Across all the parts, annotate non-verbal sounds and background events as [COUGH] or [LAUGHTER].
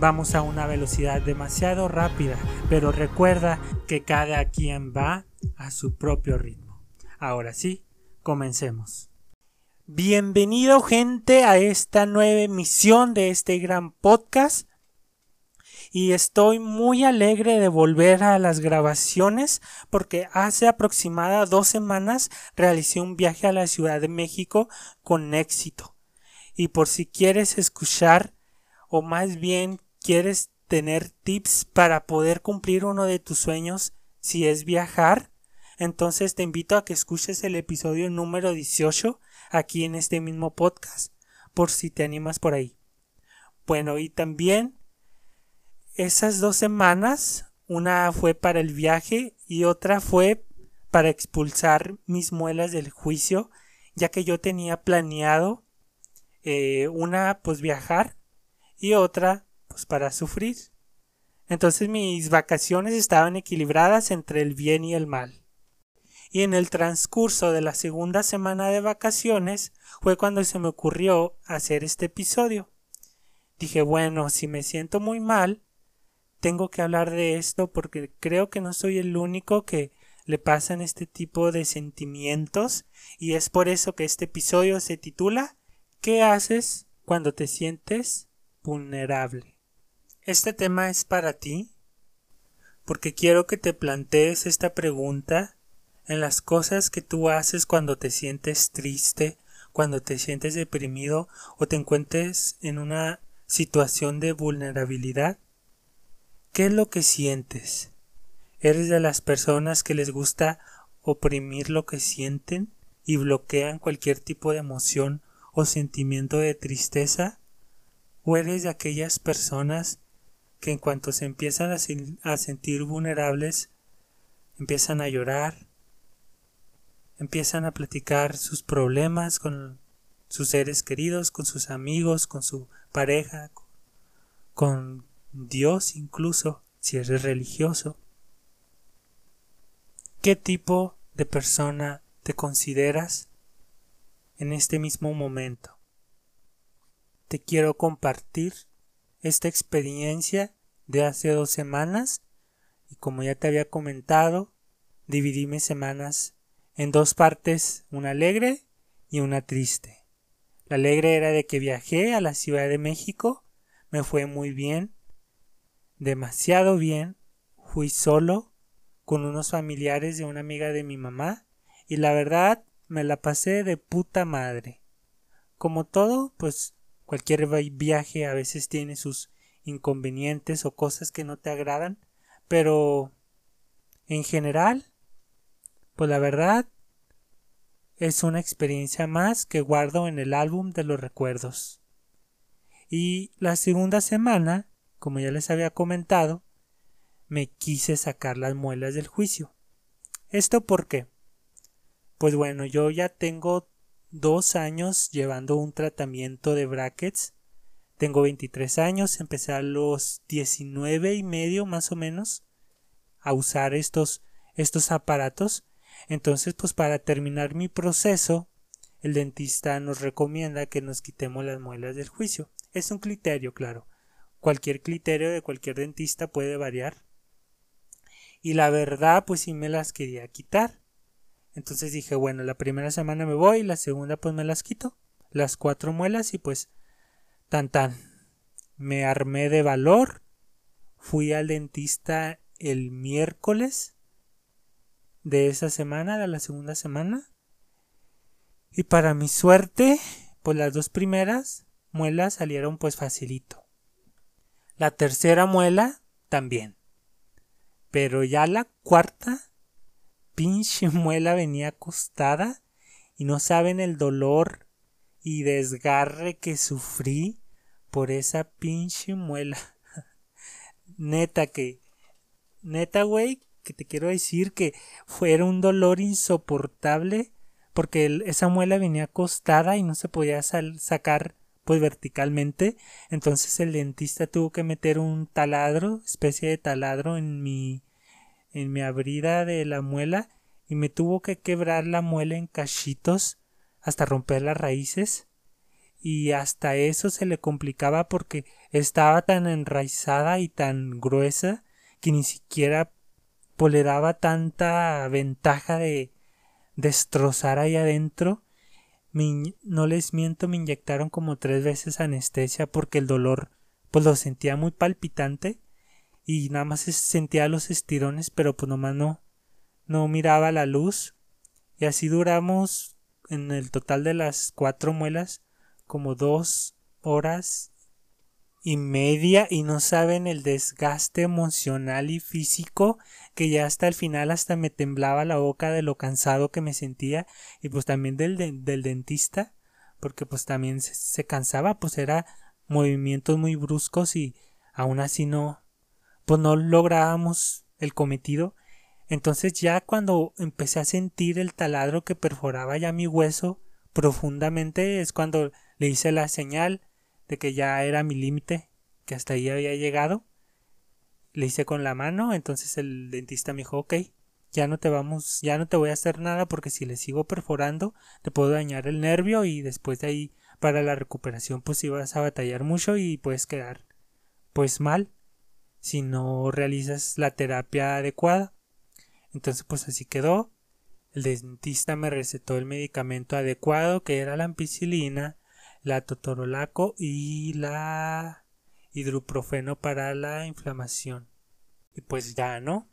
Vamos a una velocidad demasiado rápida, pero recuerda que cada quien va a su propio ritmo. Ahora sí, comencemos. Bienvenido gente a esta nueva emisión de este gran podcast y estoy muy alegre de volver a las grabaciones porque hace aproximada dos semanas realicé un viaje a la Ciudad de México con éxito y por si quieres escuchar o más bien quieres tener tips para poder cumplir uno de tus sueños si es viajar entonces te invito a que escuches el episodio número 18 aquí en este mismo podcast, por si te animas por ahí. Bueno, y también esas dos semanas, una fue para el viaje y otra fue para expulsar mis muelas del juicio, ya que yo tenía planeado eh, una pues viajar y otra pues para sufrir. Entonces mis vacaciones estaban equilibradas entre el bien y el mal y en el transcurso de la segunda semana de vacaciones fue cuando se me ocurrió hacer este episodio. Dije, bueno, si me siento muy mal, tengo que hablar de esto porque creo que no soy el único que le pasan este tipo de sentimientos y es por eso que este episodio se titula ¿Qué haces cuando te sientes vulnerable? Este tema es para ti porque quiero que te plantees esta pregunta en las cosas que tú haces cuando te sientes triste, cuando te sientes deprimido o te encuentres en una situación de vulnerabilidad? ¿Qué es lo que sientes? ¿Eres de las personas que les gusta oprimir lo que sienten y bloquean cualquier tipo de emoción o sentimiento de tristeza? ¿O eres de aquellas personas que en cuanto se empiezan a, a sentir vulnerables empiezan a llorar, empiezan a platicar sus problemas con sus seres queridos, con sus amigos, con su pareja, con Dios incluso, si eres religioso. ¿Qué tipo de persona te consideras en este mismo momento? Te quiero compartir esta experiencia de hace dos semanas y como ya te había comentado, dividí mis semanas en dos partes, una alegre y una triste. La alegre era de que viajé a la Ciudad de México, me fue muy bien, demasiado bien, fui solo, con unos familiares de una amiga de mi mamá, y la verdad me la pasé de puta madre. Como todo, pues cualquier viaje a veces tiene sus inconvenientes o cosas que no te agradan, pero en general pues la verdad es una experiencia más que guardo en el álbum de los recuerdos. Y la segunda semana, como ya les había comentado, me quise sacar las muelas del juicio. ¿Esto por qué? Pues bueno, yo ya tengo dos años llevando un tratamiento de brackets. Tengo 23 años, empecé a los 19 y medio más o menos a usar estos, estos aparatos entonces, pues para terminar mi proceso, el dentista nos recomienda que nos quitemos las muelas del juicio. Es un criterio, claro. Cualquier criterio de cualquier dentista puede variar. Y la verdad, pues sí me las quería quitar. Entonces dije, bueno, la primera semana me voy, la segunda pues me las quito. Las cuatro muelas y pues tan tan. Me armé de valor. Fui al dentista el miércoles de esa semana, de la segunda semana. Y para mi suerte, pues las dos primeras muelas salieron pues facilito. La tercera muela también. Pero ya la cuarta, pinche [LAUGHS] muela venía acostada y no saben el dolor y desgarre que sufrí por esa pinche muela. [LAUGHS] neta que, neta güey, que te quiero decir que fue un dolor insoportable porque esa muela venía acostada y no se podía sacar pues verticalmente entonces el dentista tuvo que meter un taladro especie de taladro en mi en mi abrida de la muela y me tuvo que quebrar la muela en cachitos hasta romper las raíces y hasta eso se le complicaba porque estaba tan enraizada y tan gruesa que ni siquiera pues, le daba tanta ventaja de destrozar ahí adentro. no les miento, me inyectaron como tres veces anestesia porque el dolor pues lo sentía muy palpitante y nada más sentía los estirones pero pues nomás no no miraba la luz. Y así duramos en el total de las cuatro muelas como dos horas y media y no saben el desgaste emocional y físico que ya hasta el final hasta me temblaba la boca de lo cansado que me sentía y pues también del, del dentista porque pues también se, se, cansaba pues era movimientos muy bruscos y aún así no pues no lográbamos el cometido entonces ya cuando empecé a sentir el taladro que perforaba ya mi hueso profundamente es cuando le hice la señal de que ya era mi límite, que hasta ahí había llegado. Le hice con la mano, entonces el dentista me dijo, ok, ya no te vamos, ya no te voy a hacer nada porque si le sigo perforando te puedo dañar el nervio y después de ahí para la recuperación pues ibas a batallar mucho y puedes quedar pues mal si no realizas la terapia adecuada. Entonces pues así quedó. El dentista me recetó el medicamento adecuado que era la ampicilina, la totorolaco y la hidroprofeno para la inflamación. Y pues ya, ¿no?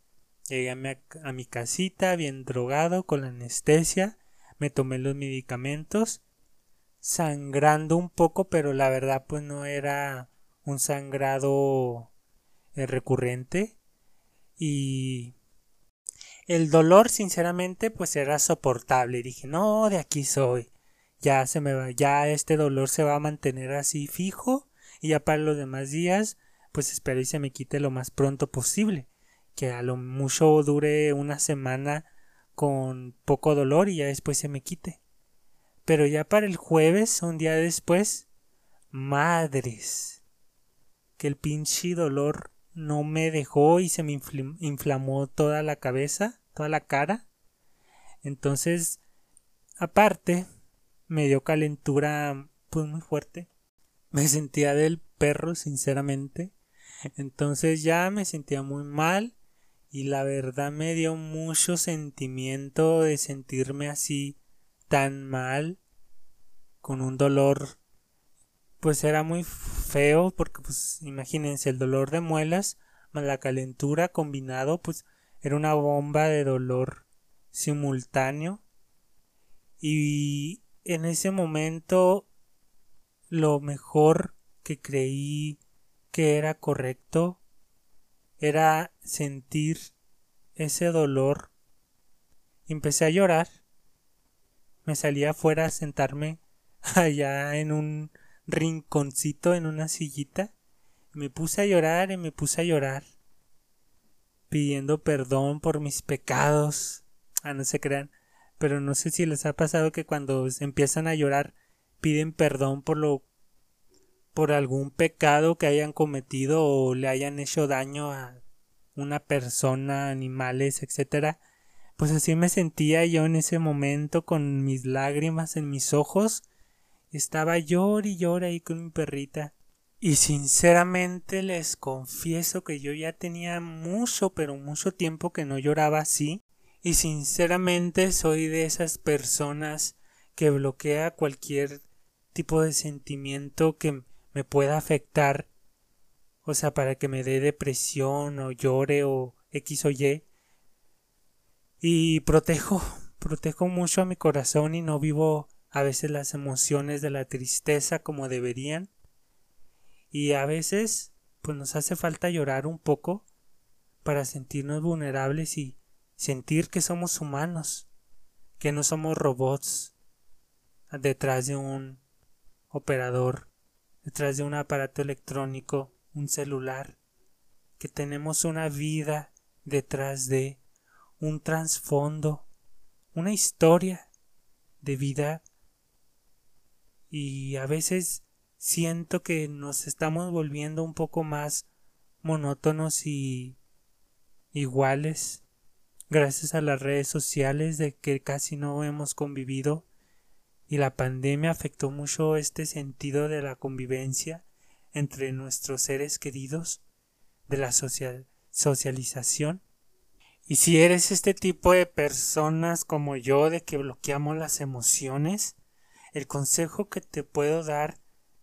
Llegué a mi, a mi casita bien drogado con la anestesia, me tomé los medicamentos, sangrando un poco, pero la verdad pues no era un sangrado recurrente y el dolor sinceramente pues era soportable. Dije no de aquí soy. Ya se me va, ya este dolor se va a mantener así fijo y ya para los demás días pues espero y se me quite lo más pronto posible. Que a lo mucho dure una semana con poco dolor y ya después se me quite pero ya para el jueves un día después madres que el pinche dolor no me dejó y se me inflamó toda la cabeza toda la cara entonces aparte me dio calentura pues muy fuerte. Me sentía del perro, sinceramente. Entonces ya me sentía muy mal y la verdad me dio mucho sentimiento de sentirme así tan mal con un dolor pues era muy feo porque pues imagínense el dolor de muelas más la calentura combinado pues era una bomba de dolor simultáneo y en ese momento lo mejor que creí que era correcto era sentir ese dolor. Empecé a llorar. Me salí afuera a sentarme [LAUGHS] allá en un rinconcito, en una sillita. Me puse a llorar y me puse a llorar. Pidiendo perdón por mis pecados. Ah, no se crean pero no sé si les ha pasado que cuando empiezan a llorar piden perdón por lo por algún pecado que hayan cometido o le hayan hecho daño a una persona, animales, etcétera. Pues así me sentía yo en ese momento con mis lágrimas en mis ojos. Estaba llor y llor ahí con mi perrita. Y sinceramente les confieso que yo ya tenía mucho, pero mucho tiempo que no lloraba así y sinceramente soy de esas personas que bloquea cualquier tipo de sentimiento que me pueda afectar, o sea, para que me dé depresión o llore o X o Y. Y protejo, protejo mucho a mi corazón y no vivo a veces las emociones de la tristeza como deberían. Y a veces, pues nos hace falta llorar un poco para sentirnos vulnerables y sentir que somos humanos, que no somos robots detrás de un operador, detrás de un aparato electrónico, un celular, que tenemos una vida detrás de un trasfondo, una historia de vida y a veces siento que nos estamos volviendo un poco más monótonos y iguales gracias a las redes sociales de que casi no hemos convivido y la pandemia afectó mucho este sentido de la convivencia entre nuestros seres queridos, de la socialización. Y si eres este tipo de personas como yo de que bloqueamos las emociones, el consejo que te puedo dar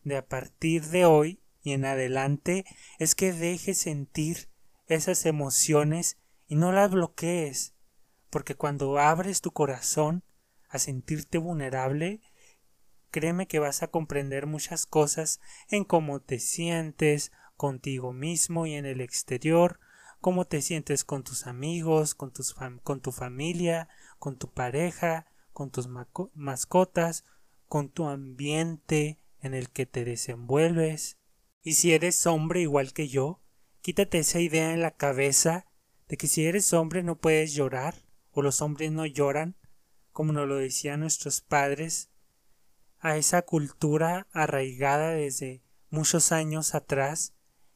de a partir de hoy y en adelante es que dejes sentir esas emociones y no las bloquees, porque cuando abres tu corazón a sentirte vulnerable, créeme que vas a comprender muchas cosas en cómo te sientes contigo mismo y en el exterior, cómo te sientes con tus amigos, con, tus con tu familia, con tu pareja, con tus mascotas, con tu ambiente en el que te desenvuelves. Y si eres hombre igual que yo, quítate esa idea en la cabeza de que si eres hombre no puedes llorar, o los hombres no lloran, como nos lo decían nuestros padres, a esa cultura arraigada desde muchos años atrás.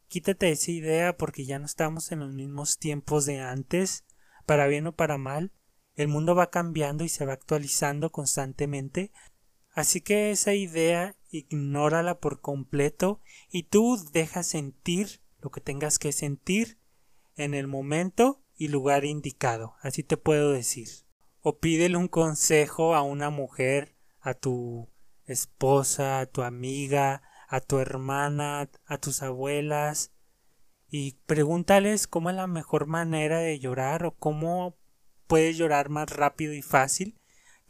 Quítate esa idea porque ya no estamos en los mismos tiempos de antes, para bien o para mal. El mundo va cambiando y se va actualizando constantemente. Así que esa idea ignórala por completo y tú deja sentir lo que tengas que sentir en el momento y lugar indicado. Así te puedo decir. O pídele un consejo a una mujer, a tu esposa, a tu amiga, a tu hermana, a tus abuelas, y pregúntales cómo es la mejor manera de llorar o cómo puedes llorar más rápido y fácil,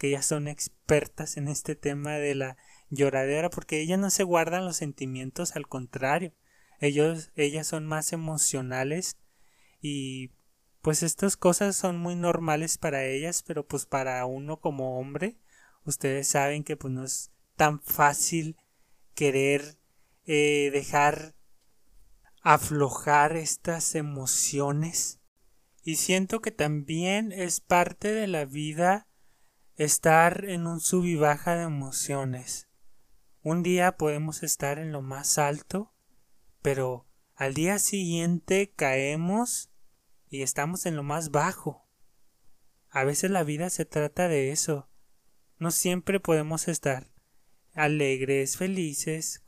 que ellas son expertas en este tema de la lloradera, porque ellas no se guardan los sentimientos, al contrario, ellos, ellas son más emocionales y pues estas cosas son muy normales para ellas, pero pues para uno como hombre, ustedes saben que pues no es tan fácil querer eh, dejar aflojar estas emociones. Y siento que también es parte de la vida estar en un sub y baja de emociones. Un día podemos estar en lo más alto, pero al día siguiente caemos y estamos en lo más bajo. A veces la vida se trata de eso. No siempre podemos estar alegres, felices,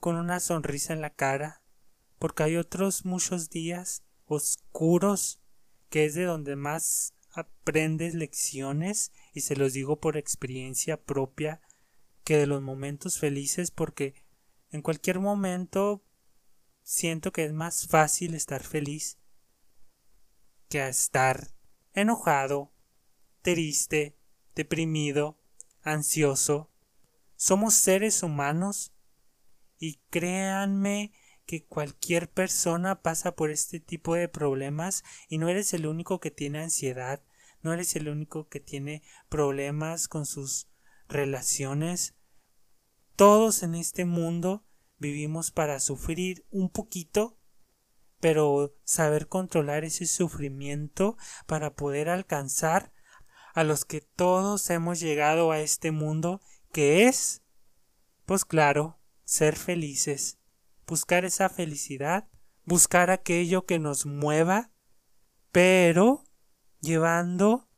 con una sonrisa en la cara, porque hay otros muchos días oscuros que es de donde más aprendes lecciones y se los digo por experiencia propia que de los momentos felices porque en cualquier momento siento que es más fácil estar feliz que estar enojado, triste, deprimido, ansioso, somos seres humanos y créanme que cualquier persona pasa por este tipo de problemas y no eres el único que tiene ansiedad, no eres el único que tiene problemas con sus relaciones. Todos en este mundo vivimos para sufrir un poquito, pero saber controlar ese sufrimiento para poder alcanzar a los que todos hemos llegado a este mundo ¿Qué es? Pues claro, ser felices, buscar esa felicidad, buscar aquello que nos mueva, pero llevando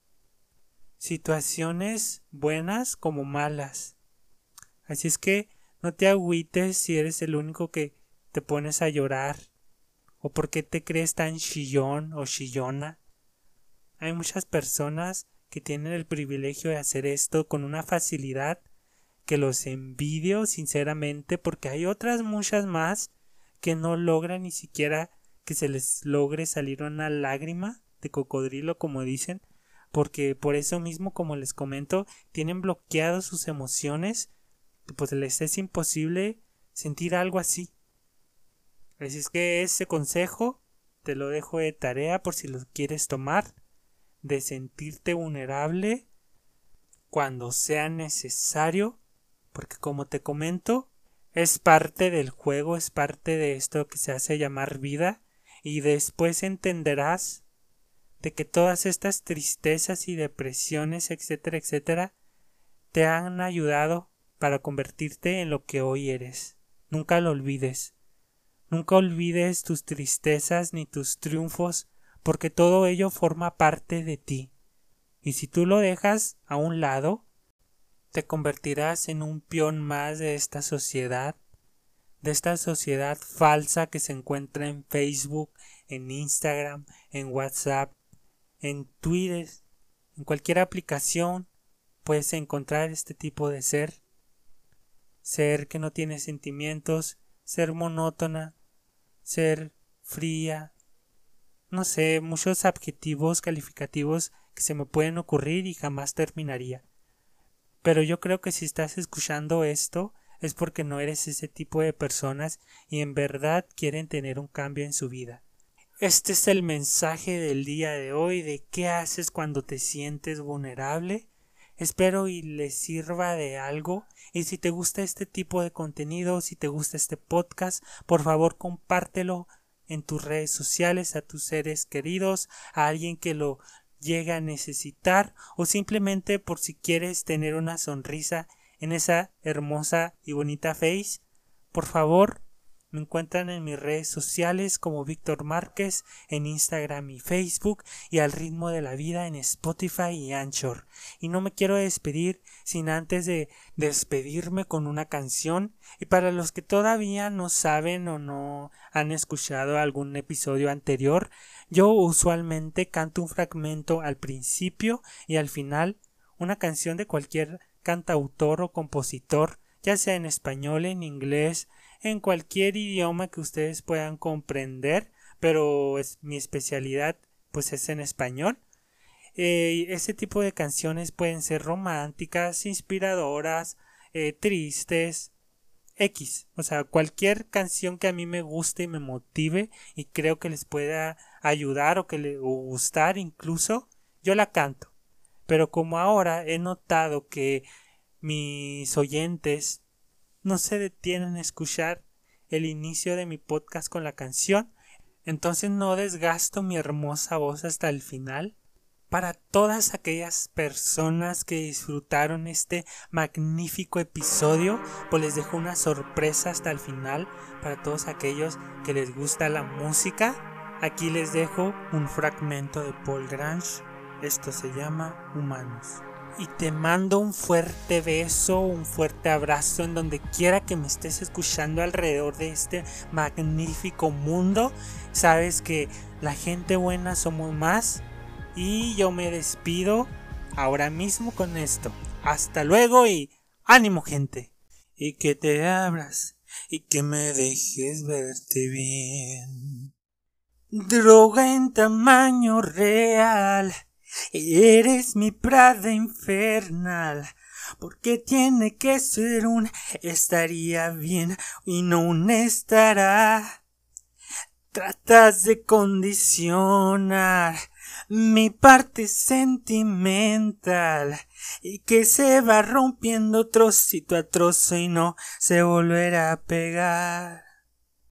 situaciones buenas como malas. Así es que no te agüites si eres el único que te pones a llorar o porque te crees tan chillón o chillona. Hay muchas personas que tienen el privilegio de hacer esto con una facilidad que los envidio sinceramente porque hay otras muchas más que no logran ni siquiera que se les logre salir una lágrima de cocodrilo como dicen porque por eso mismo como les comento tienen bloqueados sus emociones pues les es imposible sentir algo así. Así es que ese consejo te lo dejo de tarea por si lo quieres tomar de sentirte vulnerable cuando sea necesario porque como te comento, es parte del juego, es parte de esto que se hace llamar vida, y después entenderás de que todas estas tristezas y depresiones, etcétera, etcétera, te han ayudado para convertirte en lo que hoy eres. Nunca lo olvides. Nunca olvides tus tristezas ni tus triunfos, porque todo ello forma parte de ti. Y si tú lo dejas a un lado, te convertirás en un peón más de esta sociedad, de esta sociedad falsa que se encuentra en Facebook, en Instagram, en WhatsApp, en Twitter, en cualquier aplicación puedes encontrar este tipo de ser. Ser que no tiene sentimientos, ser monótona, ser fría, no sé, muchos adjetivos calificativos que se me pueden ocurrir y jamás terminaría. Pero yo creo que si estás escuchando esto es porque no eres ese tipo de personas y en verdad quieren tener un cambio en su vida. Este es el mensaje del día de hoy de qué haces cuando te sientes vulnerable. Espero y les sirva de algo. Y si te gusta este tipo de contenido, si te gusta este podcast, por favor compártelo en tus redes sociales a tus seres queridos, a alguien que lo llegue a necesitar o simplemente por si quieres tener una sonrisa en esa hermosa y bonita face. Por favor, me encuentran en mis redes sociales como Víctor Márquez en Instagram y Facebook y al ritmo de la vida en Spotify y Anchor. Y no me quiero despedir sin antes de despedirme con una canción. Y para los que todavía no saben o no han escuchado algún episodio anterior, yo usualmente canto un fragmento al principio y al final, una canción de cualquier cantautor o compositor, ya sea en español, en inglés, en cualquier idioma que ustedes puedan comprender, pero es, mi especialidad pues es en español. Eh, ese tipo de canciones pueden ser románticas, inspiradoras, eh, tristes, X, o sea, cualquier canción que a mí me guste y me motive y creo que les pueda ayudar o que les gustar incluso, yo la canto. Pero como ahora he notado que mis oyentes no se detienen a escuchar el inicio de mi podcast con la canción, entonces no desgasto mi hermosa voz hasta el final. Para todas aquellas personas que disfrutaron este magnífico episodio, pues les dejo una sorpresa hasta el final. Para todos aquellos que les gusta la música, aquí les dejo un fragmento de Paul Grange. Esto se llama Humanos y te mando un fuerte beso, un fuerte abrazo en donde quiera que me estés escuchando alrededor de este magnífico mundo. Sabes que la gente buena somos más y yo me despido ahora mismo con esto. Hasta luego y ánimo gente. Y que te abras y que me dejes verte bien. Droga en tamaño real Eres mi prada infernal. Porque tiene que ser un estaría bien y no un estará. Tratas de condicionar mi parte sentimental y que se va rompiendo trocito a trozo y no se volverá a pegar.